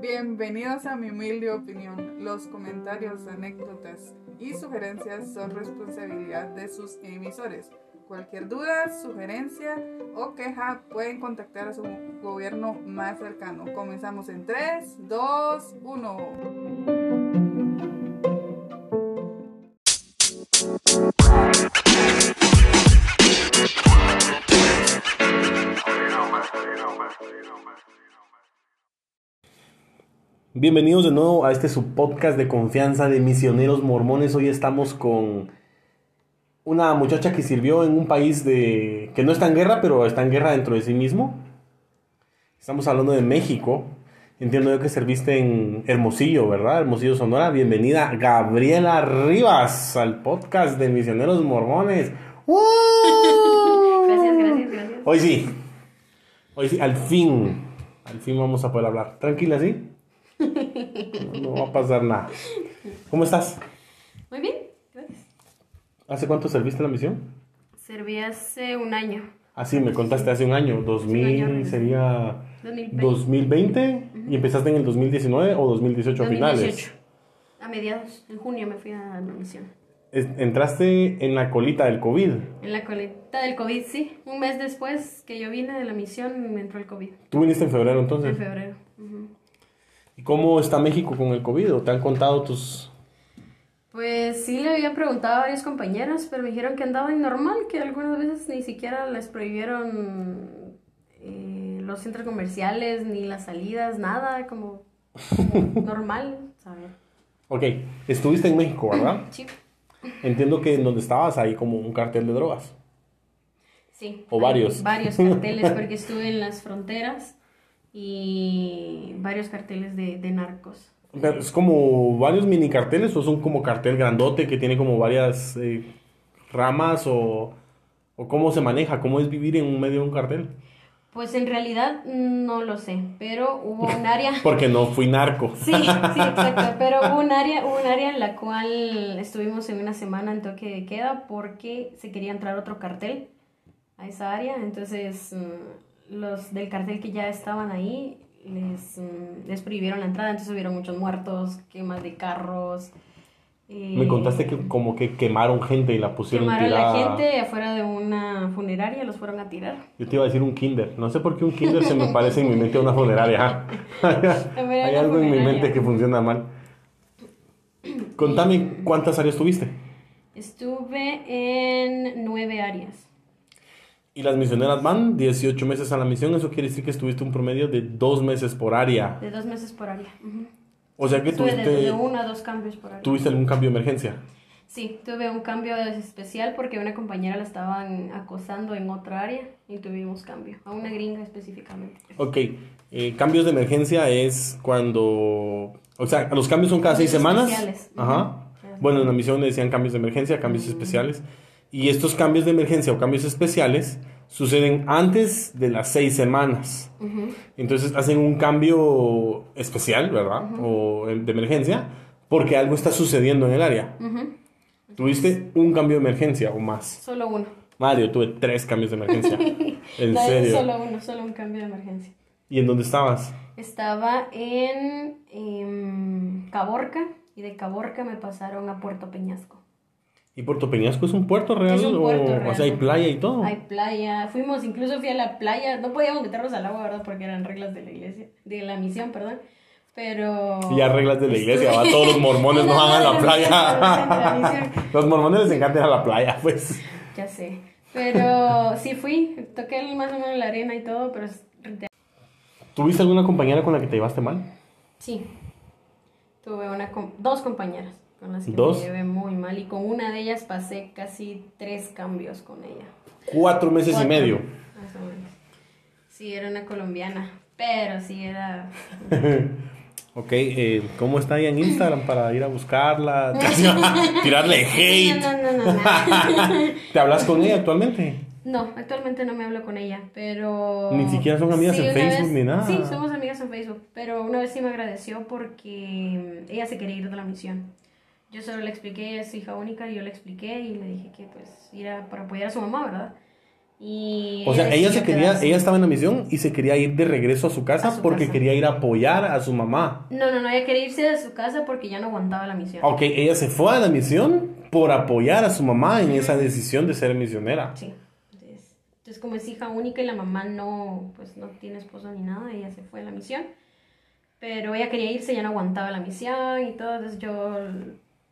Bienvenidos a mi humilde opinión. Los comentarios, anécdotas y sugerencias son responsabilidad de sus emisores. Cualquier duda, sugerencia o queja pueden contactar a su gobierno más cercano. Comenzamos en 3, 2, 1. Bienvenidos de nuevo a este subpodcast de confianza de misioneros mormones. Hoy estamos con una muchacha que sirvió en un país de que no está en guerra, pero está en guerra dentro de sí mismo. Estamos hablando de México. Entiendo yo que serviste en Hermosillo, ¿verdad? Hermosillo, Sonora. Bienvenida Gabriela Rivas al podcast de misioneros mormones. Gracias, gracias, gracias. Hoy sí. Hoy sí, al fin. Al fin vamos a poder hablar. Tranquila, ¿sí? No, no va a pasar nada. ¿Cómo estás? Muy bien, gracias. ¿Hace cuánto serviste la misión? Serví hace un año, Ah, sí, me contaste hace un año. 2000 año. sería 2020. 2020 y empezaste en el 2019 o 2018 a 2018. finales. A mediados, en junio me fui a la misión. Entraste en la colita del COVID. En la coleta del COVID, sí. Un mes después que yo vine de la misión me entró el COVID. Tú viniste en febrero En entonces. febrero. Ujú. ¿Y cómo está México con el COVID? ¿O te han contado tus... Pues sí le había preguntado a varios compañeros, pero me dijeron que andaban normal, que algunas veces ni siquiera les prohibieron eh, los centros comerciales, ni las salidas, nada, como, como normal, ¿sabes? Ok, estuviste en México, ¿verdad? Sí. Entiendo que en donde estabas hay como un cartel de drogas. Sí. O varios. Varios carteles, porque estuve en las fronteras y varios carteles de, de narcos. ¿Es como varios mini carteles o son como cartel grandote que tiene como varias eh, ramas o, o cómo se maneja? ¿Cómo es vivir en un medio de un cartel? Pues en realidad no lo sé, pero hubo un área. Porque no fui narco. Sí, sí, exacto. Pero hubo un área, hubo un área en la cual estuvimos en una semana en toque de queda porque se quería entrar otro cartel a esa área. Entonces, mm, los del cartel que ya estaban ahí les, mm, les prohibieron la entrada. Entonces hubieron muchos muertos, quemas de carros. eh, Me contaste que como que quemaron gente y la pusieron Quemaron a la tirada. gente afuera de una funeraria, los fueron a tirar. Yo te iba a decir un kinder. No sé por qué un kinder se me parece en mi mente a una funeraria. Era Hay algo en mi mente que funciona mal. Contame cuántas áreas tuviste. Estuve en nueve áreas. Y las misioneras van 18 meses a la misión. Eso quiere decir que estuviste un promedio de dos meses por área. De dos meses por área. O sea que Estuve tuviste, de uno a dos cambios por área. tuviste algún cambio de emergencia. Sí, tuve un cambio especial porque una compañera la estaban acosando en otra área y tuvimos cambio, a una gringa específicamente. Ok, eh, cambios de emergencia es cuando... O sea, los cambios son cada seis semanas. especiales. Ajá. Bueno, en la misión le decían cambios de emergencia, cambios especiales. Y estos cambios de emergencia o cambios especiales suceden antes de las seis semanas. Entonces hacen un cambio especial, ¿verdad? O de emergencia, porque algo está sucediendo en el área. ¿Tuviste un cambio de emergencia o más? Solo uno. Mario, tuve tres cambios de emergencia. en No, serio. Solo uno, solo un cambio de emergencia. ¿Y en dónde estabas? Estaba en em, Caborca y de Caborca me pasaron a Puerto Peñasco. ¿Y Puerto Peñasco es un puerto real? Es un puerto o, real. o sea, hay playa y todo. Hay playa, fuimos, incluso fui a la playa, no podíamos meternos al agua, ¿verdad? Porque eran reglas de la iglesia, de la misión, perdón. Pero... Y ya reglas de la iglesia, va, todos los mormones no van a la playa. misión. los mormones les encanta ir a la playa, pues. Ya sé. Pero sí fui, toqué más o menos la arena y todo, pero ¿Tuviste alguna compañera con la que te llevaste mal? sí. Tuve una com- dos compañeras con las que ¿Dos? me llevé muy mal y con una de ellas pasé casi tres cambios con ella. Cuatro meses y Cuatro, medio. Más o menos. Sí, era una colombiana, pero sí era... Ok, eh, ¿cómo está ella en Instagram para ir a buscarla? Tirarle hate. No, no, no, no, no. ¿Te hablas con ella actualmente? No, actualmente no me hablo con ella, pero... Ni siquiera son amigas en una Facebook vez- ni nada. Sí, somos amigas en Facebook, pero una vez sí me agradeció porque ella se quería ir de la misión. Yo solo le expliqué, es hija única, y yo le expliqué y le dije que pues ir para apoyar a su mamá, ¿verdad? Y O sea, ella se quería, quedarse. ella estaba en la misión y se quería ir de regreso a su casa A su porque casa. quería ir a apoyar a su mamá. No, no, no, ella quería irse de su casa porque ya no aguantaba la misión. Ok, ella se fue a la misión por apoyar a su mamá en esa decisión de ser misionera. Sí. Entonces, entonces, como es hija única y la mamá no, pues no tiene esposo ni nada, ella se fue a la misión. Pero ella quería irse, ya no aguantaba la misión y todo. Entonces yo,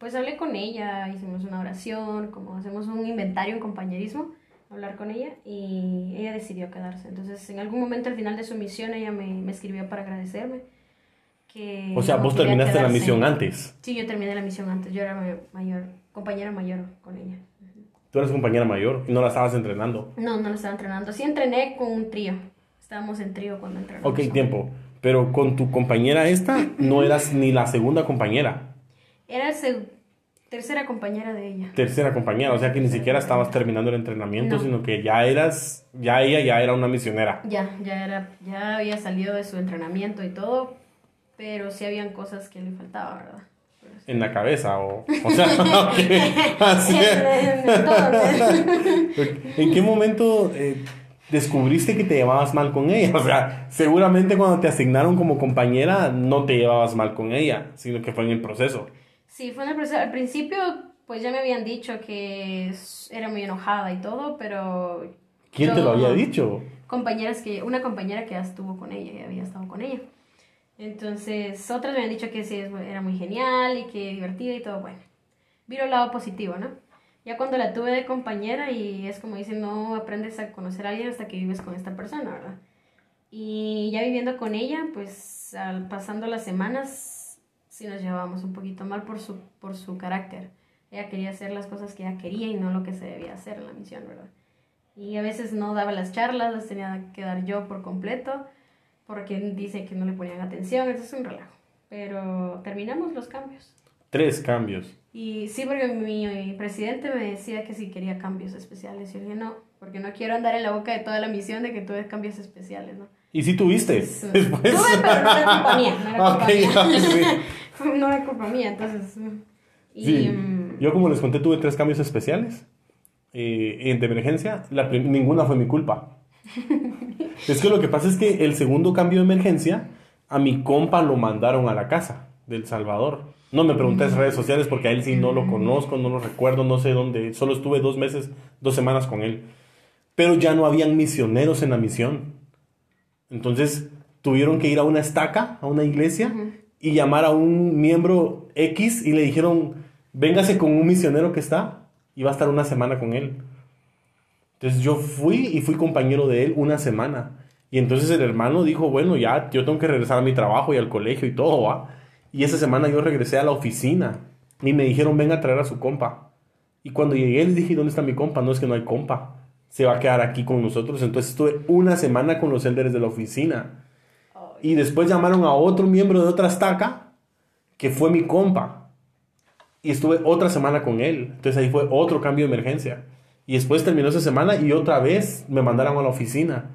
pues hablé con ella, hicimos una oración, como hacemos un inventario en compañerismo, hablar con ella y ella decidió quedarse. Entonces, en algún momento al final de su misión, ella me, me escribió para agradecerme. Que O sea, vos terminaste la misión antes. Sí, yo terminé la misión antes. Yo era ma- mayor, compañera mayor con ella. Tú eres compañera mayor y no la estabas entrenando. No, no lo estaba entrenando. Sí entrené con un trío. Estábamos en trío cuando entrenamos. Ok, tiempo. Pero con tu compañera esta no eras ni la segunda compañera, Era seg- tercera compañera de ella. tercera compañera. O sea que ni siquiera estabas terminando el entrenamiento, No. sino que ya eras, ya ella ya era una misionera. Ya, ya era, ya había salido de su entrenamiento y todo, pero sí habían cosas que le faltaba, ¿verdad? En la cabeza o... O sea, así ¿En qué momento eh, descubriste que te llevabas mal con ella? O sea, seguramente cuando te asignaron como compañera no te llevabas mal con ella, sino que fue en el proceso. Sí, fue el proceso. Al principio, pues ya me habían dicho que era muy enojada y todo, pero... ¿Quién te yo- lo había dicho? compañeras que, una compañera que ya estuvo con ella, que había estado con ella. Entonces, otras me habían dicho que sí, era muy genial y que divertida y todo, bueno. Viro el lado positivo, ¿no? Ya cuando la tuve de compañera y es como dicen, no aprendes a conocer a alguien hasta que vives con esta persona, ¿verdad? Y ya viviendo con ella, pues al, pasando las semanas, sí nos llevábamos un poquito mal por su, por su carácter. Ella quería hacer las cosas que ella quería y no lo que se debía hacer en la misión, ¿verdad? Y a veces no daba las charlas, las tenía que dar yo por completo, porque dice que no le ponían atención, entonces es un relajo. Pero terminamos los cambios. Tres cambios. Y sí, porque mi presidente me decía que si quería cambios especiales. Yo le dije, no, porque no quiero andar en la boca de toda la misión de que tuve cambios especiales, ¿no? ¿Y si tuviste? Después. Tuve, pero no era culpa mía. No era culpa Ok, mía. no era culpa mía, entonces... mm. Y, Sí. mm, Yo como les conté tuve tres cambios especiales eh, de emergencia. La ninguna fue mi culpa. es que lo que pasa es que el segundo cambio de emergencia a mi compa lo mandaron a la casa del Salvador. No me preguntes redes sociales porque a él sí no lo conozco, no lo recuerdo, no sé dónde. Solo estuve dos meses, dos semanas con él. Pero ya no habían misioneros en la misión. Entonces tuvieron que ir a una estaca, a una iglesia, y llamar a un miembro X y le dijeron, véngase con un misionero que está y va a estar una semana con él. Entonces yo fui y fui compañero de él una semana. Y entonces el hermano dijo, bueno, ya, yo tengo que regresar a mi trabajo y al colegio y todo, ¿va? Y esa semana yo regresé a la oficina y me dijeron, venga a traer a su compa. Y cuando llegué les dije, ¿dónde está mi compa? No es que no hay compa. Se va a quedar aquí con nosotros. Entonces estuve una semana con los elders de la oficina. Y después llamaron a otro miembro de otra estaca, que fue mi compa. Y estuve otra semana con él. Entonces ahí fue otro cambio de emergencia. Y después terminó esa semana y otra vez me mandaron a la oficina.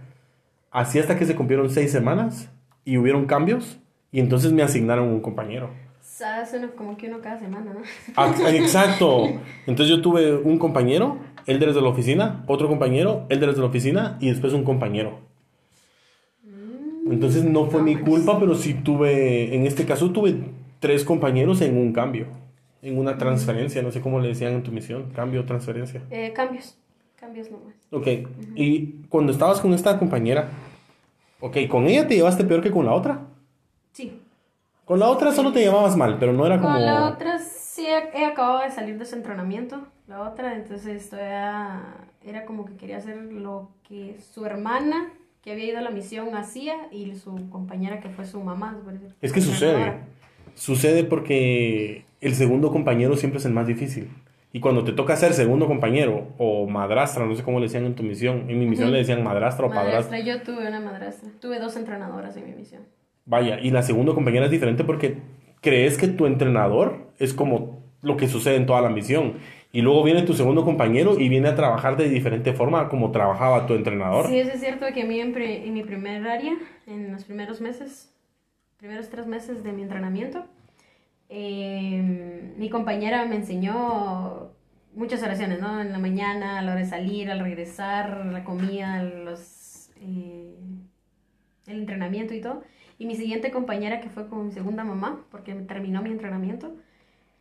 Así hasta que se cumplieron seis semanas y hubieron cambios. Y entonces me asignaron un compañero. ¿Sabes? Como que uno cada semana, ¿no? Ah, Exacto. Entonces yo tuve un compañero, él desde la oficina, otro compañero, él desde la oficina y después un compañero. Entonces no fue mi culpa, pero sí tuve, en este caso tuve tres compañeros en un cambio, en una transferencia, no sé cómo le decían en tu misión, cambio, transferencia. Eh, cambios. Cambios nomás. Ok, y cuando estabas con esta compañera, ok, ¿con ella te llevaste peor que con la otra? Sí. Con la otra solo te llevabas mal, pero no era como... Con la otra sí he, he acabado de salir de su entrenamiento. La otra, entonces todavía era como que quería hacer lo que su hermana que había ido a la misión hacía y su compañera que fue su mamá. Es que sucede. Sucede porque el segundo compañero siempre es el más difícil. Y cuando te toca ser segundo compañero o madrastra, no sé cómo le decían en tu misión. En mi misión Ujú. le decían madrastra o padrastra. Madrastra, yo tuve una madrastra. Tuve dos entrenadoras en mi misión. Vaya, y la segunda compañera es diferente porque crees que tu entrenador es como lo que sucede en toda la misión. Y luego viene tu segundo compañero y viene a trabajar de diferente forma como trabajaba tu entrenador. Sí, eso es cierto que a mí en, mi primer área, en los primeros meses, primeros tres meses de mi entrenamiento, eh, mi compañera me enseñó muchas oraciones, ¿no? En la mañana, a la hora de salir, al regresar, la comida, los, eh, el entrenamiento y todo. Y mi siguiente compañera, que fue con mi segunda mamá, porque terminó mi entrenamiento,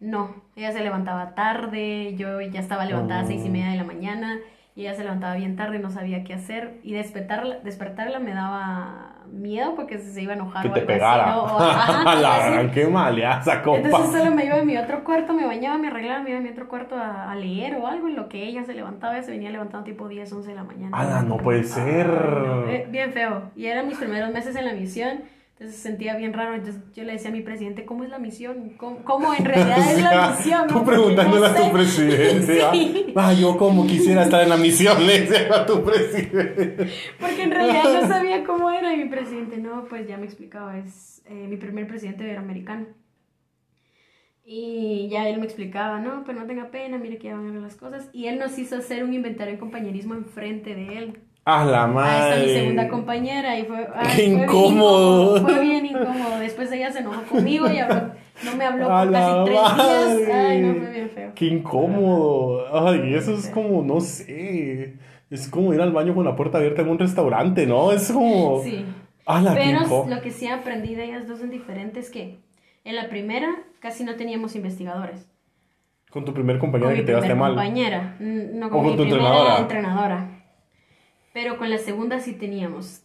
no, ella se levantaba tarde, yo ya estaba levantada a seis y media de la mañana, y ella se levantaba bien tarde, no sabía qué hacer, y despertarla, despertarla me daba miedo porque se iba a enojar Que o te pegara. ¿no? O- ajá, la qué maleaza, compa. Entonces solo me iba a mi otro cuarto, me bañaba, me arreglaba, me iba a mi otro cuarto a, a leer o algo, en lo que ella se levantaba, ella se venía levantando tipo 10, 11 de la mañana. Ala, no puede ser. No, eh, bien feo. Y eran mis primeros meses en la misión, entonces sentía bien raro. Entonces yo le decía a mi presidente, ¿cómo es la misión? ¿Cómo, cómo en realidad es la misión? Tú preguntándole no a tu presidente. ¿ah? Sí. Ah, yo como quisiera estar en la misión, le decía a tu presidente. Porque en realidad no sabía cómo era y mi presidente, no, pues ya me explicaba, es eh, mi primer presidente era americano. Y ya él me explicaba, no, pero no tenga pena, mire que ya van a ver las cosas. Y él nos hizo hacer un inventario de compañerismo enfrente de él. A la Ahí está mi madre. segunda compañera y fue, ay, Qué fue bien incómodo. Fue bien incómodo. Después ella se enojó conmigo y habló- no me habló por casi tres madre. días. Ay, no, fue bien feo. Qué incómodo. Ay, eso es como, no sé. Es como ir al baño con la puerta abierta en un restaurante, ¿no? Es como. Sí. A la Pero lo que sí aprendí de ellas dos en diferentes es que en la primera casi no teníamos investigadores. Con tu primer Con compañero mi que te daste mal. compañera, mm, no O con, con mi tu primera entrenadora. entrenadora. Pero con la segunda sí teníamos.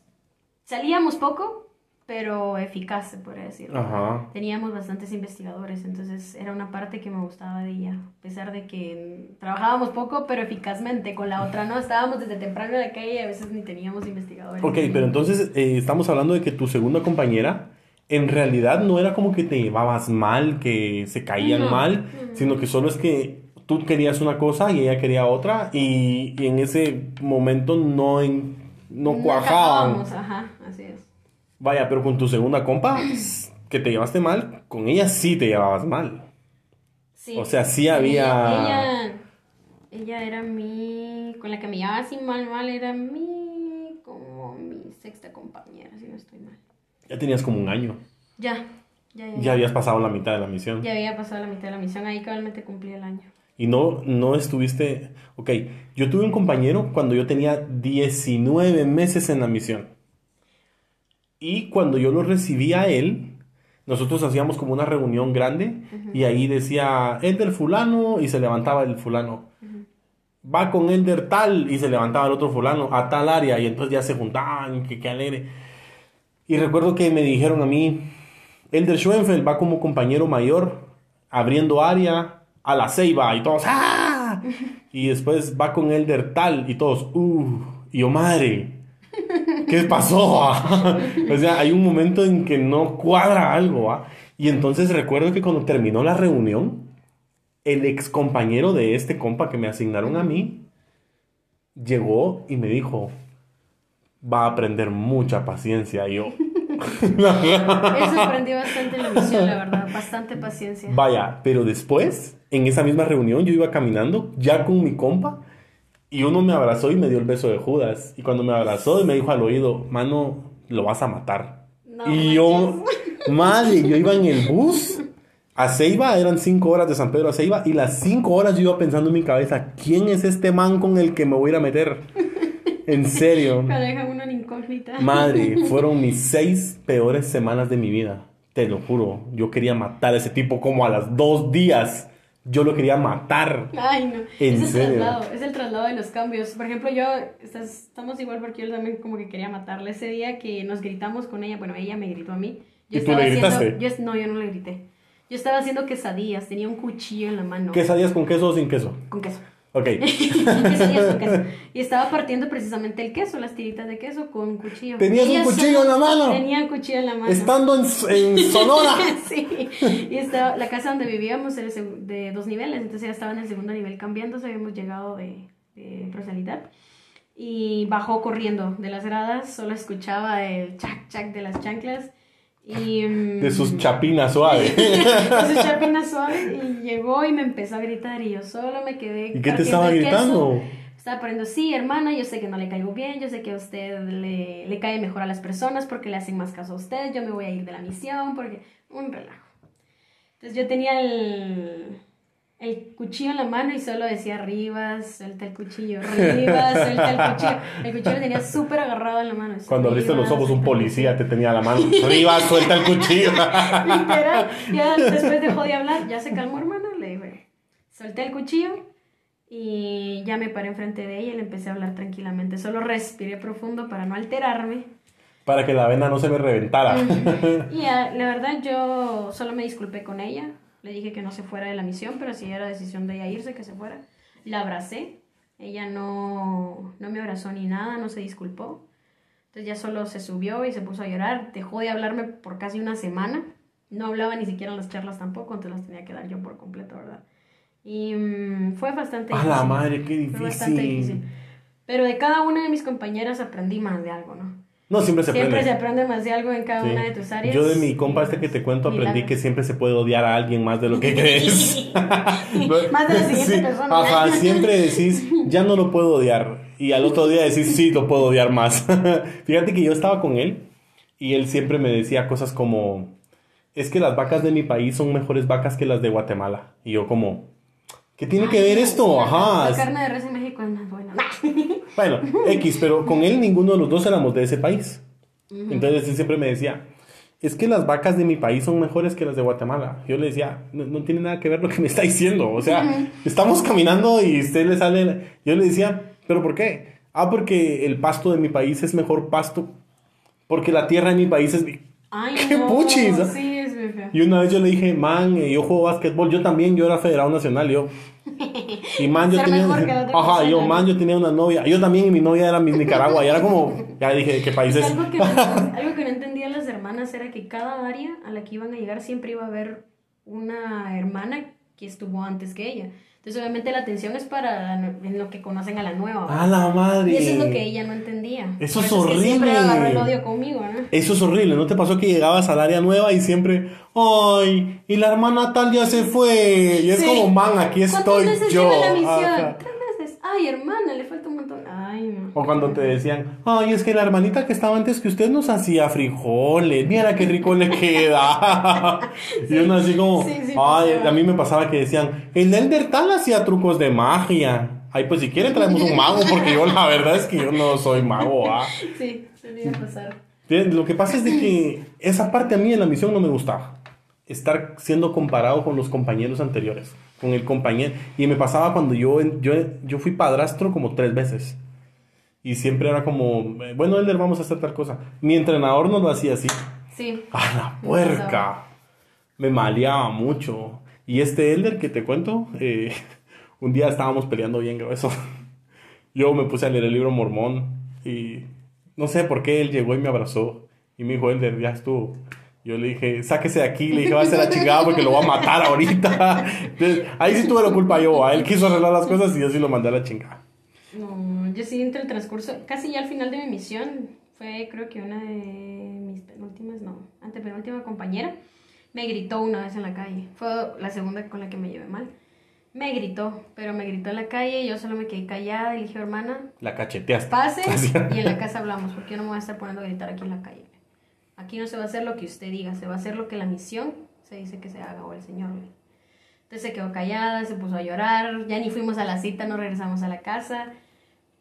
Salíamos poco, pero eficaz, se podría decir. Ajá. Teníamos bastantes investigadores, entonces era una parte que me gustaba de ella. A pesar de que mm, trabajábamos poco, pero eficazmente. Con la otra no, estábamos desde temprano en la calle y a veces ni teníamos investigadores. Ok, pero entonces eh, estamos hablando de que tu segunda compañera en realidad no era como que te llevabas mal, que se caían No, mal, no. sino que solo es que tú querías una cosa y ella quería otra y, y en ese momento no, en- no cuajaban. Ajá, así es. Vaya, pero con tu segunda compa, que te llevaste mal, con ella sí te llevabas mal. Sí. O sea, sí había- Ella, ella era mi. Con la que me llevaba así mal, mal, era mi. como mi sexta compañera, si no estoy mal. Ya tenías como un año. Ya, ya, ya. Ya habías pasado la mitad de la misión. Ya había pasado la mitad de la misión, ahí cabalmente cumplí el año. Y no, no estuviste... Ok, yo tuve un compañero cuando yo tenía 19 meses en la misión. Y cuando yo lo recibí a él, nosotros hacíamos como una reunión grande y ahí decía, Ender fulano y se levantaba el fulano. Va con Ender tal y se levantaba el otro fulano a tal área y entonces ya se juntaban, que qué alegre. Y recuerdo que me dijeron a mí, Elder Schoenfeld va como compañero mayor, abriendo área a la ceiba y todos, ¡ah! Y después va con Elder tal y todos, ¡uh! Y yo, madre, ¿qué pasó? ah?" o sea, hay un momento en que no cuadra algo, ¿ah? Y entonces recuerdo que cuando terminó la reunión, el ex compañero de este compa que me asignaron a mí, llegó y me dijo, va a aprender mucha paciencia. Y yo, Eso aprendí bastante en la misión, la verdad. Bastante paciencia. Vaya, pero después, en esa misma reunión, yo iba caminando ya con mi compa y uno me abrazó y me dio el beso de Judas. Y cuando me abrazó y me dijo al oído, mano, lo vas a matar. No y yo, madre, yo iba en el bus a Ceiba, eran cinco horas de San Pedro a Ceiba, y las cinco horas yo iba pensando en mi cabeza, ¿quién es este man con el que me voy a ir a meter? En serio. Dejan uno en incógnita. Madre, fueron mis seis peores semanas de mi vida. Te lo juro. Yo quería matar a ese tipo como a las dos días. Yo lo quería matar. Ay, no. ¿En es el serio? traslado, es el traslado de los cambios. Por ejemplo, yo, estás- estamos igual porque yo también como que quería matarle ese día que nos gritamos con ella. Bueno, ella me gritó a mí. Yo ¿Y tú le gritaste? haciendo- yo- no, yo no le grité. Yo estaba haciendo quesadillas, tenía un cuchillo en la mano. ¿Quesadillas con queso o sin queso? Con queso. Ok. Y estaba partiendo precisamente el queso, las tiritas de queso con cuchillo. ¿Tenías un cuchillo en la mano? Tenía un cuchillo en la mano. Estando en, en Sonora. sí. Y estaba, la casa donde vivíamos era de dos niveles, entonces ya estaba en el segundo nivel cambiándose, habíamos llegado de, de prosalidad. Y bajó corriendo de las gradas, solo escuchaba el chac chac de las chanclas. Y, mm, De sus chapinas suaves. de sus chapinas suaves. Y llegó y me empezó a gritar y yo solo me quedé. ¿Y qué te estaba queso. gritando? Estaba poniendo, sí, hermana, yo sé que no le caigo bien, yo sé que a usted le, le cae mejor a las personas porque le hacen más caso a usted, yo me voy a ir de la misión porque... Un relajo. Entonces yo tenía el, el cuchillo en la mano y solo decía Rivas, suelta el cuchillo, Rivas, suelta el cuchillo. El cuchillo lo tenía súper agarrado en la mano. Cuando abriste los Rivas, ojos, un policía te tenía la mano. Arriba, suelta el cuchillo. Literal, ya después dejó de hablar, ya se calmó, hermano, le dije, solté el cuchillo y ya me paré enfrente de ella y le empecé a hablar tranquilamente. Solo respiré profundo para no alterarme. Para que la vena no se me reventara. Y la verdad yo solo me disculpé con ella. Le dije que no se fuera de la misión, pero si era decisión de ella irse, que se fuera. La abracé. Ella no, no me abrazó ni nada, no se disculpó. Entonces ya solo se subió y se puso a llorar. Dejó de hablarme por casi una semana. No hablaba ni siquiera en las charlas tampoco, entonces las tenía que dar yo por completo, ¿verdad? Y mm, fue bastante A la madre, qué Fue bastante difícil. difícil. Pero de cada una de mis compañeras aprendí más de algo, ¿no? No, siempre se Siempre aprende. se aprende más de algo en cada Sí. una de tus áreas. Yo de mi compa este que te cuento aprendí que siempre se puede odiar a alguien más de lo que crees. Más de la siguiente persona. Ajá, siempre decís, ya no lo puedo odiar. Y al otro día decís, sí, lo puedo odiar más. Fíjate que yo estaba con él y él siempre me decía cosas como, es que las vacas de mi país son mejores vacas que las de Guatemala. Y yo como, ¿qué tiene que ver esto? Ajá. La carne de res en México es más buena. Bueno, X, pero con él ninguno de los dos éramos de ese país. Entonces él siempre me decía, es que las vacas de mi país son mejores que las de Guatemala. Yo le decía, no, no tiene nada que ver lo que me está diciendo. O sea, estamos caminando y usted le sale... Yo le decía, ¿pero por qué? Ah, porque el pasto de mi país es mejor pasto. Porque la tierra de mi país es... Ay, ¡Qué no. puchis! Sí, es. Y una vez yo le dije, man, eh, yo juego básquetbol, yo también, yo era federado nacional, yo. Y man, yo Ser tenía. Ajá, yo, man, yo tenía una novia. Yo también, y mi novia era mi Nicaragua. Y era como, ya dije, ¿de qué país es? Algo que, no, algo que no entendían las hermanas era que cada área a la que iban a llegar siempre iba a haber una hermana que estuvo antes que ella. Entonces, obviamente, la atención es para en lo que conocen a la nueva. ¿verdad? ¡A la madre! Y eso es lo que ella no entendía. Eso es que horrible. siempre agarró el odio conmigo, ¿no? Eso es horrible, ¿no te pasó que llegabas al área nueva y siempre, ay, y la hermana tal ya se fue? Y es Sí. como, man, aquí ¿Cuántas estoy yo. la misión? Ay, hermana, le falta un montón. Ay, no. O cuando te decían, ay, es que la hermanita que estaba antes que usted nos hacía frijoles, mira qué rico le queda. y uno así como, Sí, sí, ay, a mí me pasaba que decían, el Elder tal hacía trucos de magia. Ay, pues si quiere traemos un mago, porque yo la verdad es que yo no soy mago, ¿ah? Sí, solía pasar. Bien, Lo que pasa es de que esa parte a mí en la misión no me gustaba. Estar siendo comparado con los compañeros anteriores. Con el compañero. Y me pasaba cuando yo, yo, yo fui padrastro como tres veces. Y siempre era como, bueno, Elder, vamos a hacer tal cosa. Mi entrenador no lo hacía así. Sí. ¡A la puerca! Me maleaba mucho. Y este Elder que te cuento, eh, un día estábamos peleando bien grueso. Yo me puse a leer el libro Mormón y no sé por qué él llegó y me abrazó. Y me dijo, Elder, ya estuvo. Yo le dije, sáquese de aquí. Le dije, va a ser la chingada porque lo voy a matar ahorita. Entonces, ahí sí tuve la culpa yo. A él quiso arreglar las cosas y yo sí lo mandé a la chingada. No, yo sí entre el transcurso, casi ya al final de mi misión, fue creo que una de mis penúltimas, no, antepenúltima compañera, me gritó una vez en la calle. Fue la segunda con la que me llevé mal. Me gritó, pero me gritó en la calle, yo solo me quedé callada y dije, hermana, La cacheteaste. pase y en la casa hablamos, porque yo no me voy a estar poniendo a gritar aquí en la calle. Aquí no se va a hacer lo que usted diga, se va a hacer lo que la misión se dice que se haga o el Señor. Entonces se quedó callada, se puso a llorar, ya ni fuimos a la cita, no regresamos a la casa,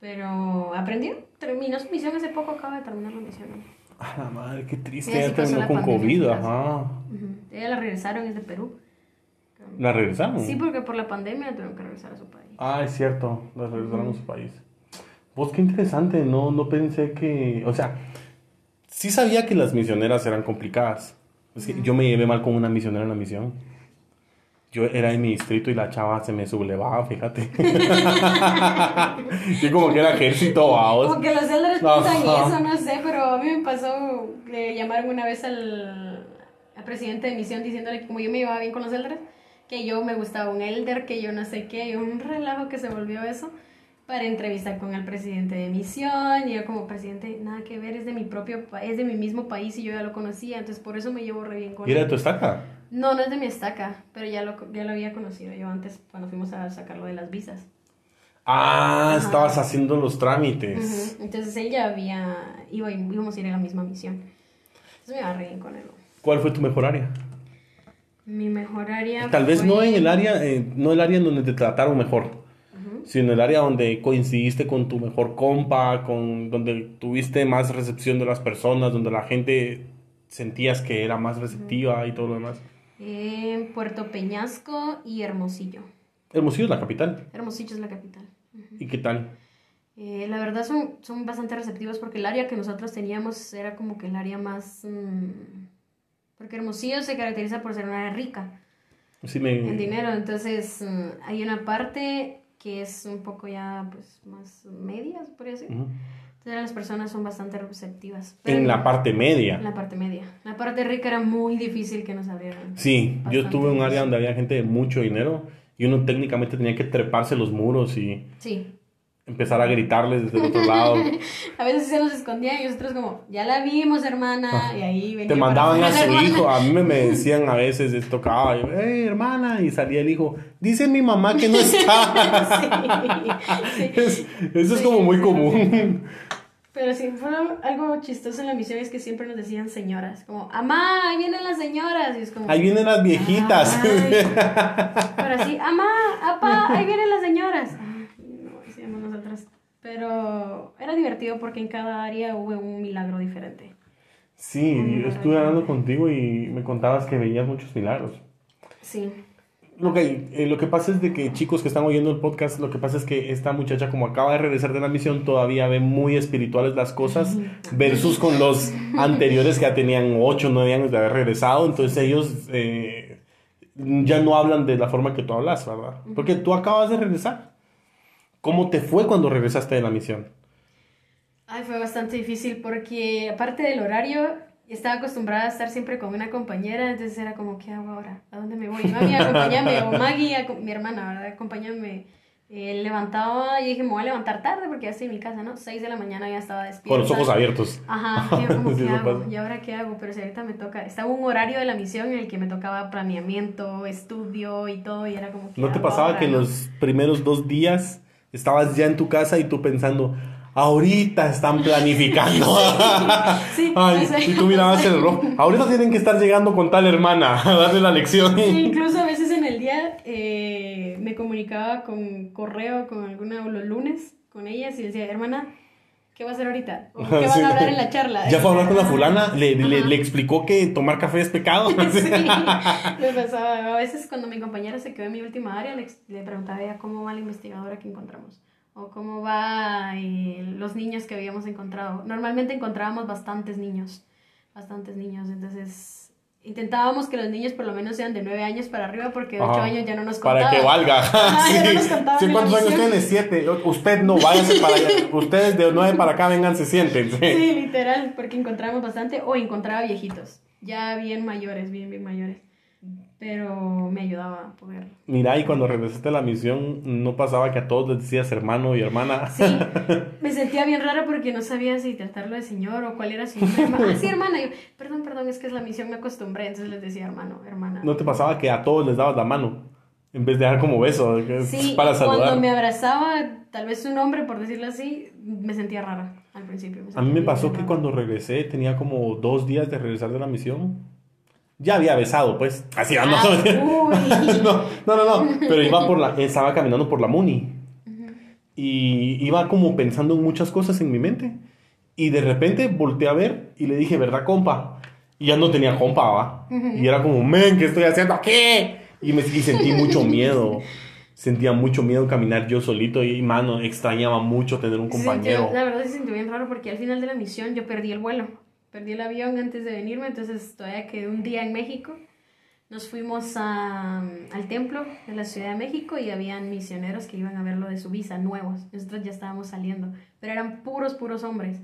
pero aprendió, terminó su misión hace poco, acaba de terminar la misión. ¿no? A la madre, qué triste. Sí, pasó terminó con COVID. Ajá. Ujú. Ella la regresaron, es de Perú. ¿La regresaron? Sí, porque por la pandemia tuvieron que regresar a su país. Ah, es cierto, la regresaron a su país. Pues qué interesante, no, no pensé que, o sea, sí sabía que las misioneras eran complicadas. Es que yo me llevé mal con una misionera en la misión. Yo era en mi distrito y la chava se me sublevaba, fíjate. Yo como que era ejército, vamos. Como que los elders piensan Ajá. eso, no sé, pero a mí me pasó que llamaron una vez al, al presidente de misión diciéndole que como yo me llevaba bien con los elders, que yo me gustaba un elder, que yo no sé qué, y un relajo que se volvió eso para entrevistar con el presidente de misión y yo como presidente nada que ver es de mi propio es de mi mismo país y yo ya lo conocía entonces por eso me llevo re bien con ¿Y era él de tu estaca? no no es de mi estaca pero ya lo ya lo había conocido yo antes cuando fuimos a sacarlo de las visas Ah, Ajá. estabas haciendo los trámites. Entonces él ya había, iba, íbamos a ir a la misma misión. Entonces me iba re bien con él. ¿Cuál fue tu mejor área? Mi mejor área. Tal vez no en el área, eh, no el área en donde te trataron mejor, sino en el área donde coincidiste con tu mejor compa, con donde tuviste más recepción de las personas, donde la gente sentías que era más receptiva y todo lo demás. En Puerto Peñasco y Hermosillo. Hermosillo es la capital. Hermosillo es la capital. ¿Y qué tal? Eh, la verdad son, son bastante receptivos porque el área que nosotros teníamos era como que el área más... mm, porque Hermosillo se caracteriza por ser una área rica Sí me... en dinero, entonces mm, hay una parte que es un poco ya pues más media, se podría decir. Ujú. Entonces las personas son bastante receptivas. Pero En la parte en media. la parte media. La parte rica era muy difícil que nos abrieran. Sí, yo Bastante estuve en un área donde había gente de mucho dinero y uno técnicamente tenía que treparse los muros y Sí. Empezar a gritarles desde el otro lado. A veces se nos escondían y nosotros como, ya la vimos, hermana, y ahí venía Ah. Te mandaban a su hermana. hijo. A mí me, me decían a veces, les tocaba, yo, hey, hermana, y salía el hijo. Dice mi mamá que no está. Sí, sí. Es- eso es como muy común. Pero sí, fue algo chistoso en la misión es que siempre nos decían señoras, como, amá, ahí vienen las señoras, y es como... Ahí vienen las viejitas. Ay. Pero así, amá, apá, ahí vienen las señoras. Ay, no, decíamos nosotras. Pero era divertido porque en cada área hubo un milagro diferente. Sí, yo estuve hablando contigo y me contabas que veías muchos milagros. Sí. Lo que, eh, lo que pasa es de que chicos que están oyendo el podcast, lo que pasa es que esta muchacha como acaba de regresar de la misión todavía ve muy espirituales las cosas versus con los anteriores que ya tenían 8 o 9 años de haber regresado, entonces ellos eh, ya no hablan de la forma que tú hablas, ¿verdad? Porque tú acabas de regresar. ¿Cómo te fue cuando regresaste de la misión? Ay, fue bastante difícil porque aparte del horario, estaba acostumbrada a estar siempre con una compañera, entonces era como, ¿qué hago ahora? ¿A dónde me voy? Mami, acompáñame, o Maggie, mi hermana, ¿verdad? Acompáñame. Eh, levantaba y dije, me voy a levantar tarde porque ya estoy en mi casa, ¿no? 6 de la mañana ya estaba despierta. Con los ojos abiertos. Ajá, yo como, ¿qué hago? ¿Y ahora qué hago? Pero si ahorita me toca, estaba un horario de la misión en el que me tocaba planeamiento, estudio y todo, y era como, ¿qué ¿No te pasaba ahora, que en no? los primeros dos días estabas ya en tu casa y tú pensando, ahorita están planificando? Sí, Ay, o sea, y tú mirabas el reloj, ahorita tienen que estar llegando con tal hermana a darle la lección. Sí, incluso a veces en el día eh, me comunicaba con correo, con alguna, o los lunes, con ellas y decía, hermana, ¿qué va a hacer ahorita? ¿O ¿Qué van Sí. a hablar en la charla? Ya fue a hablar con la fulana, le, le, explicó que tomar café es pecado. Sí, me pasaba. A veces cuando mi compañera se quedó en mi última área, le, le preguntaba ella cómo va la investigadora que encontramos. O cómo va eh, los niños que habíamos encontrado. Normalmente encontrábamos bastantes niños. Bastantes niños. Entonces intentábamos que los niños por lo menos sean de 9 años para arriba porque de 8 Ajá. años ya no nos contaban. Para que valga. Ajá, ya no nos Sí. contaban ¿Cuántos años tienes? Siete. Usted no, váyase para allá. Ustedes de nueve para acá vengan, se sienten. Sí, literal, porque encontramos bastante o encontraba viejitos, ya bien mayores, bien, bien mayores. Pero me ayudaba a poder. Mira, y cuando regresaste a la misión, no pasaba que a todos les decías hermano y hermana. Sí, me sentía bien rara porque no sabía si tratarlo de señor o cuál era su nombre. Ah, sí, hermana. Yo, perdón, perdón, es que es la misión, me acostumbré, entonces les decía hermano, hermana. ¿No te pasaba que a todos les dabas la mano? En vez de dar como beso, Sí, para y cuando saludar. me abrazaba, tal vez su nombre, por decirlo así, me sentía rara al principio. A mí me pasó que rara. cuando regresé, tenía como dos días de regresar de la misión. Ya había besado, pues. Así, ah, no, Ah, uy. no, no, no, no. Pero iba por la, estaba caminando por la Muni. Y iba como pensando en muchas cosas en mi mente. Y de repente volteé a ver y le dije, ¿verdad, compa? Y ya no tenía compa, ¿va? Y era como, men, ¿qué estoy haciendo aquí? Y, me, y sentí mucho miedo. Sentía mucho miedo caminar yo solito y, mano, extrañaba mucho tener un Se sintió- compañero. la verdad se sintió bien raro porque al final de la misión yo perdí el vuelo. Perdí el avión antes de venirme, entonces todavía quedé un día en México. Nos fuimos a- al templo de la Ciudad de México y habían misioneros que iban a ver lo de su visa, nuevos. Nosotros ya estábamos saliendo, pero eran puros, puros hombres.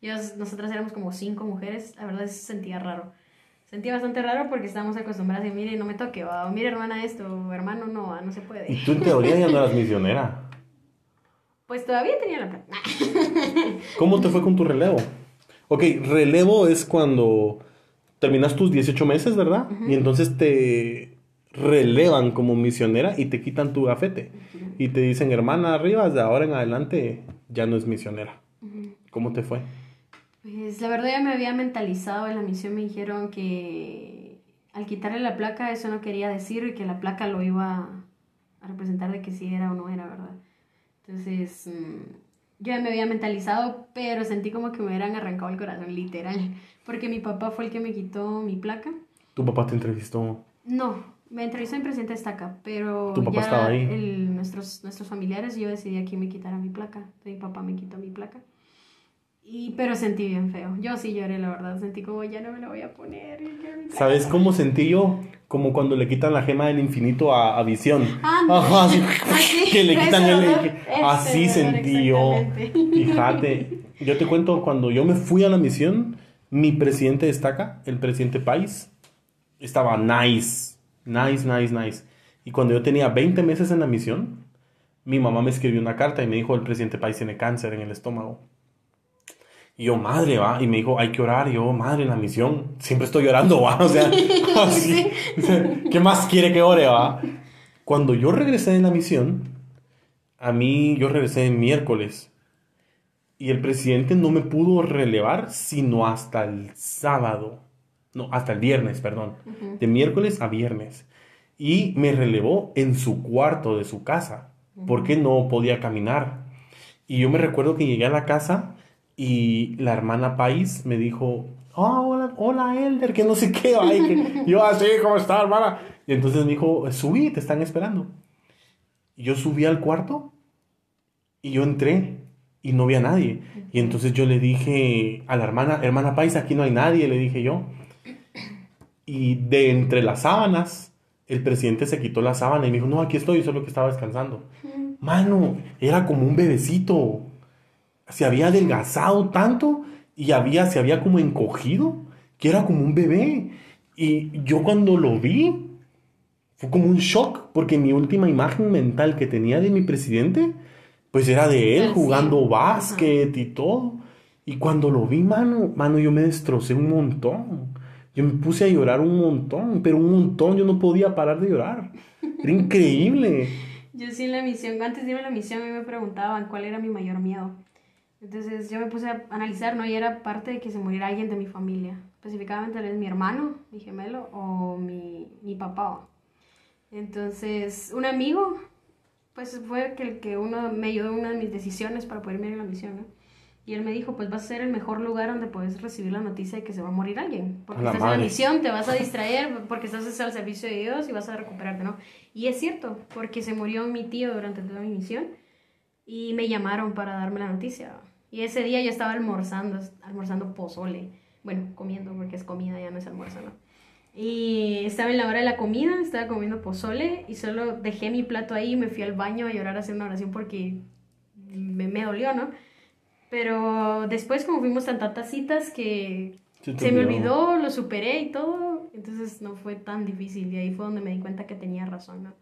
Ellos, nosotras éramos como cinco mujeres, la verdad se sentía raro. Sentía bastante raro porque estábamos acostumbradas a mire, no me toque, o mire hermana esto, o hermano no, no se puede. Y tú en teoría ya no eras misionera. Pues todavía tenía la plata. ¿Cómo te fue con tu relevo? Ok, relevo es cuando terminas tus 18 meses, ¿verdad? Y entonces te relevan como misionera y te quitan tu gafete. Y te dicen, hermana, arriba, de ahora en adelante ya no es misionera. ¿Cómo te fue? Pues la verdad ya me había mentalizado en la misión, me dijeron que al quitarle la placa, eso no quería decir que la placa lo iba a representar de que sí era o no era, ¿verdad? Entonces, mm, yo ya me había mentalizado, pero sentí como que me hubieran arrancado el corazón, literal. Porque mi papá fue el que me quitó mi placa. ¿Tu papá te entrevistó? No, me entrevistó en Presidente Estaca, pero ¿Tu papá ya estaba ahí? el- nuestros, nuestros familiares, yo decidí a quién me quitara mi placa. Mi papá me quitó mi placa. Y, pero sentí bien feo. Yo sí lloré, la verdad. Sentí como ya no me la voy a poner. ¿Sabes cómo sentí yo? Como cuando le quitan la gema del infinito a, a Visión. Ah, Ajá, así, así, que le quitan el... Así sentí yo. Fíjate, yo te cuento, cuando yo me fui a la misión, mi presidente destaca, el presidente País, estaba nice, nice, nice, nice. Y cuando yo tenía 20 meses en la misión, mi mamá me escribió una carta y me dijo, el presidente País tiene cáncer en el estómago. Y yo, madre, va, y me dijo, hay que orar. Y yo, madre, en la misión, siempre estoy llorando, va. O sea, así, ¿qué más quiere que ore, va? Cuando yo regresé de la misión, a mí, yo regresé el miércoles. Y el presidente no me pudo relevar sino hasta el sábado. No, hasta el viernes, perdón. De miércoles a viernes. Y me relevó en su cuarto de su casa. Porque no podía caminar. Y yo me recuerdo que llegué a la casa y la hermana País me dijo, "Ah, hola, hola Elder, que no sé qué. Ay, que... Yo así, ¿cómo está, hermana? Y entonces me dijo, subí, te están esperando. Y yo subí al cuarto y yo entré y no vi a nadie. Y entonces yo le dije a la hermana, hermana Paisa, aquí no hay nadie, le dije yo. Y de entre las sábanas, el presidente se quitó la sábana y me dijo, no, aquí estoy, solo que estaba descansando. Mano, era como un bebecito. Se había adelgazado tanto y había, se había como encogido, que era como un bebé. Y yo cuando lo vi, fue como un shock, porque mi última imagen mental que tenía de mi presidente, pues era de él jugando básquet y todo. Y cuando lo vi, mano, mano, yo me destrocé un montón. Yo me puse a llorar un montón, pero un montón, yo no podía parar de llorar. Era increíble. Yo sí en la misión, antes de irme a la misión, a mí me preguntaban cuál era mi mayor miedo. Entonces yo me puse a analizar, ¿no? Y era parte de que se muriera alguien de mi familia. Específicamente tal vez mi hermano, mi gemelo, o mi, mi papá. Entonces, un amigo, pues fue que el que uno me ayudó en una de mis decisiones para poder ir a la misión, ¿no? Y él me dijo, pues va a ser el mejor lugar donde puedes recibir la noticia de que se va a morir alguien. Porque la estás en la madre. misión, te vas a distraer, porque estás al servicio de Dios y vas a recuperarte, ¿no? Y es cierto, porque se murió mi tío durante toda mi misión y me llamaron para darme la noticia. Y ese día yo estaba almorzando, almorzando pozole. Bueno, comiendo, porque es comida, ya no es almuerzo, ¿no? Y estaba en la hora de la comida, estaba comiendo pozole y solo dejé mi plato ahí y me fui al baño a llorar a hacer una oración porque me, me dolió, ¿no? Pero después, como fuimos tan tantas citas que Se se me olvidó. olvidó, lo superé y todo, entonces no fue tan difícil y ahí fue donde me di cuenta que tenía razón, ¿no?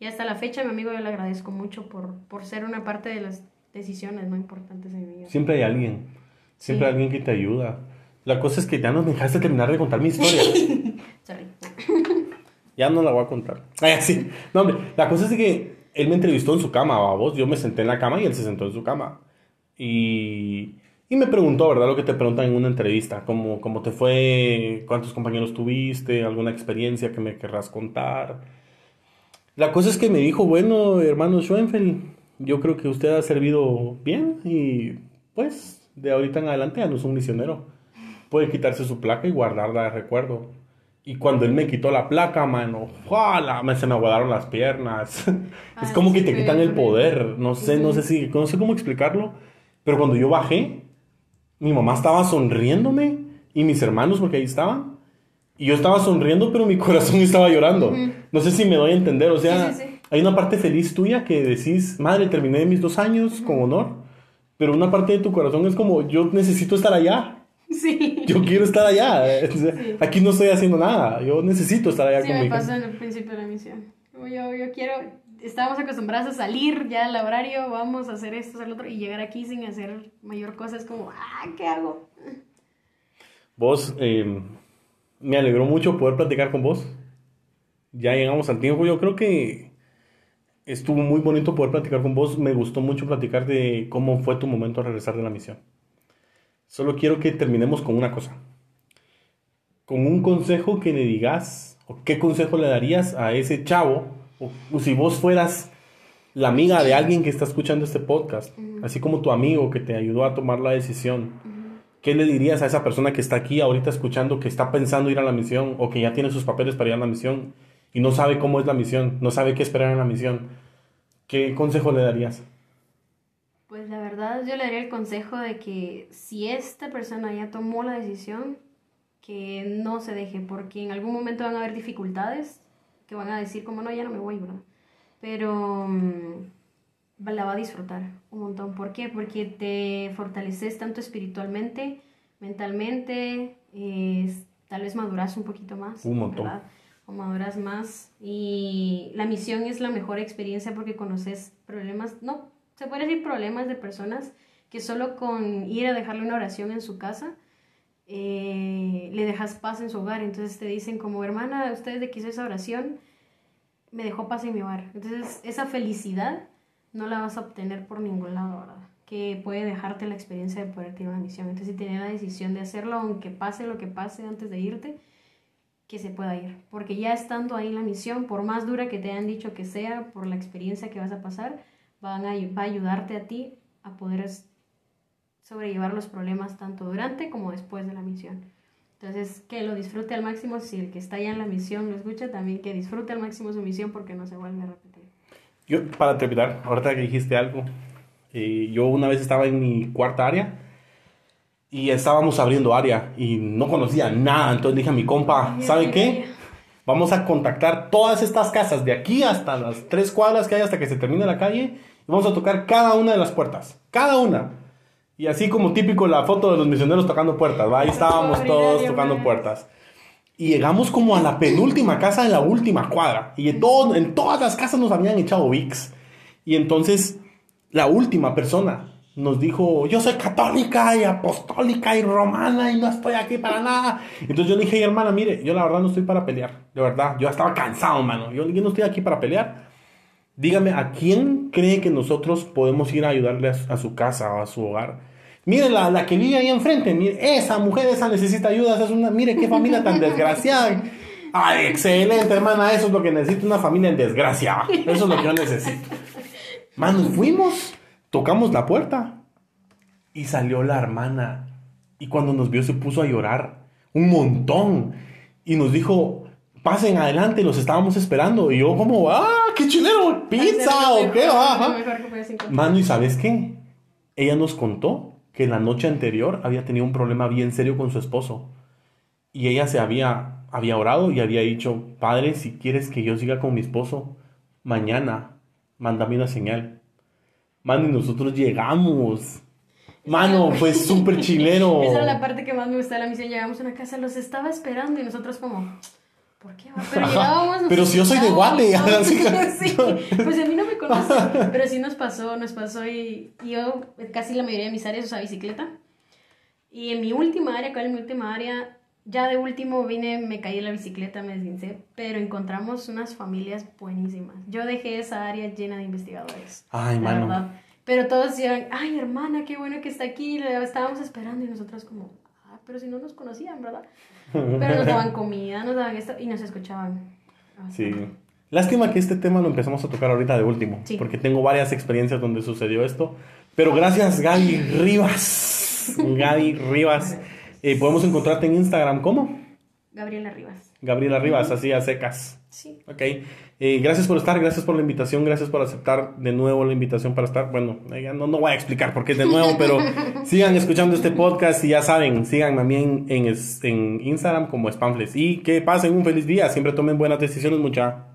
Y hasta la fecha, mi amigo, yo le agradezco mucho por, por ser una parte de las decisiones no importantes en mi vida. Siempre hay alguien. Siempre Sí. hay alguien que te ayuda. La cosa es que ya no me dejaste terminar de contar mi historia. Sorry. Ya no la voy a contar. Ay, sí. No, hombre, la cosa es que él me entrevistó en su cama, vos. Yo me senté en la cama y él se sentó en su cama. Y, y me preguntó, ¿verdad? Lo que te preguntan en una entrevista. ¿Cómo, cómo te fue? ¿Cuántos compañeros tuviste? ¿Alguna experiencia que me querrás contar? La cosa es que me dijo, bueno, hermano Schoenfeld, yo creo que usted ha servido bien y pues de ahorita en adelante ya no es un misionero. Puede quitarse su placa y guardarla de recuerdo. Y cuando él me quitó la placa, mano, ¡juala! me- se me aguadaron las piernas. es como que te quitan el poder. No sé, no sé si, no sé cómo explicarlo. Pero cuando yo bajé, mi mamá estaba sonriéndome y mis hermanos, porque ahí estaban. Y yo estaba sonriendo, pero mi corazón estaba llorando. No sé si me doy a entender. O sea, Sí, sí, sí. Hay una parte feliz tuya que decís, madre, terminé mis dos años con honor. Pero una parte de tu corazón es como, yo necesito estar allá. Sí. Yo quiero estar allá. O sea, Sí. Aquí no estoy haciendo nada. Yo necesito estar allá Sí, con me mi pasó en el principio de la misión. Yo, yo quiero, estábamos acostumbrados a salir ya al horario, vamos a hacer esto, hacer lo otro, y llegar aquí sin hacer mayor cosa es como, ah, ¿qué hago? Vos, eh, me alegró mucho poder platicar con vos. Ya llegamos al tiempo. Yo creo que estuvo muy bonito poder platicar con vos. Me gustó mucho platicar de cómo fue tu momento al regresar de la misión. Solo quiero que terminemos con una cosa. Con un consejo que le digas ¿O ¿Qué consejo le darías a ese chavo? O, o si vos fueras la amiga de alguien que está escuchando este podcast, así como tu amigo que te ayudó a tomar la decisión, ¿qué le dirías a esa persona que está aquí ahorita escuchando, que está pensando ir a la misión o que ya tiene sus papeles para ir a la misión y no sabe cómo es la misión, no sabe qué esperar en la misión? ¿Qué consejo le darías? Pues la verdad yo le daría el consejo de que si esta persona ya tomó la decisión, que no se deje, porque en algún momento van a haber dificultades que van a decir como no, ya no me voy, ¿verdad? Pero mm, la va a disfrutar un montón. ¿Por qué? Porque te fortaleces tanto espiritualmente, mentalmente, eh, tal vez maduras un poquito más. Un montón. ¿verdad? O maduras más. Y la misión es la mejor experiencia porque conoces problemas, no, se puede decir problemas de personas que solo con ir a dejarle una oración en su casa, eh, le dejas paz en su hogar. Entonces te dicen como, hermana, ustedes de que hizo esa oración, me dejó paz en mi hogar. Entonces esa felicidad no la vas a obtener por ningún lado, ¿verdad? Que puede dejarte la experiencia de poder tener una misión. Entonces si tienes la decisión de hacerlo, aunque pase lo que pase antes de irte, que se pueda ir. Porque ya estando ahí en la misión, por más dura que te hayan dicho que sea, por la experiencia que vas a pasar, van a, va a ayudarte a ti a poder sobrellevar los problemas tanto durante como después de la misión. Entonces, que lo disfrute al máximo, si el que está ya en la misión lo escucha, también que disfrute al máximo su misión porque no se vuelve a repetir. Yo, para terminar, ahorita que dijiste algo, eh, yo una vez estaba en mi cuarta área y estábamos abriendo área y no conocía nada, entonces dije a mi compa, ¿sabe qué? Vamos a contactar todas estas casas de aquí hasta las tres cuadras que hay hasta que se termine la calle y vamos a tocar cada una de las puertas, cada una. Y así como típico la foto de los misioneros tocando puertas, ¿va? ahí estábamos todos tocando puertas. Y llegamos como a la penúltima casa de la última cuadra. Y en, todo, en todas las casas nos habían echado VIX. Y entonces la última persona nos dijo, yo soy católica y apostólica y romana y no estoy aquí para nada. Entonces yo le dije, hermana, mire, yo la verdad no estoy para pelear. De verdad, yo estaba cansado, mano. Yo, yo no estoy aquí para pelear. Dígame, ¿a quién cree que nosotros podemos ir a ayudarle a, su casa o a su hogar? Mire la, la, que vive ahí enfrente, mire, esa mujer, esa necesita ayuda, esa es una, mire qué familia tan desgraciada. Ay, excelente, hermana, eso es lo que necesito, una familia en desgracia. Eso es lo que yo necesito. Mano, fuimos, tocamos la puerta y salió la hermana. Y cuando nos vio se puso a llorar un montón. Y nos dijo, pasen adelante, los estábamos esperando. Y yo como, ah, qué chileno, pizza o qué. Mano, ¿y sabes qué? Ella nos contó que la noche anterior había tenido un problema bien serio con su esposo. Y ella se había, había orado y había dicho, Padre, si quieres que yo siga con mi esposo, mañana, mándame una señal. Mano, y nosotros llegamos. Mano, fue súper chileno. Esa era la parte que más me gustaba de la misión. Llegamos a una casa, los estaba esperando y nosotros como... ¿Por qué? Pero llegábamos, Pero si yo soy de Guate. sí, pues a mí no me conocen. Pero sí nos pasó, nos pasó y yo casi la mayoría de mis áreas usaba bicicleta. Y en mi última área, ¿cuál es mi última área? Ya de último vine, me caí en la bicicleta, me desguincé, pero encontramos unas familias buenísimas. Yo dejé esa área llena de investigadores. Ay, la mano. verdad. Pero todos decían, ay, hermana, qué bueno que está aquí. La estábamos esperando y nosotros como, ah, pero si no nos conocían, ¿verdad? Pero nos daban comida, nos daban esto y nos escuchaban. Sí. Lástima que este tema lo empezamos a tocar ahorita de último, Sí. porque tengo varias experiencias donde sucedió esto. Pero gracias, Gaby Rivas. Gaby Rivas. Eh, podemos encontrarte en Instagram, ¿cómo? Gabriela Rivas. Gabriela Rivas, así a secas. Sí. Ok. Eh, gracias por estar, gracias por la invitación, gracias por aceptar de nuevo la invitación para estar. Bueno, eh, ya no, no voy a explicar por qué es de nuevo, pero sigan escuchando este podcast y ya saben, sigan también en, es- en Instagram como Spamfles. Y que pasen un feliz día, siempre tomen buenas decisiones, mucha.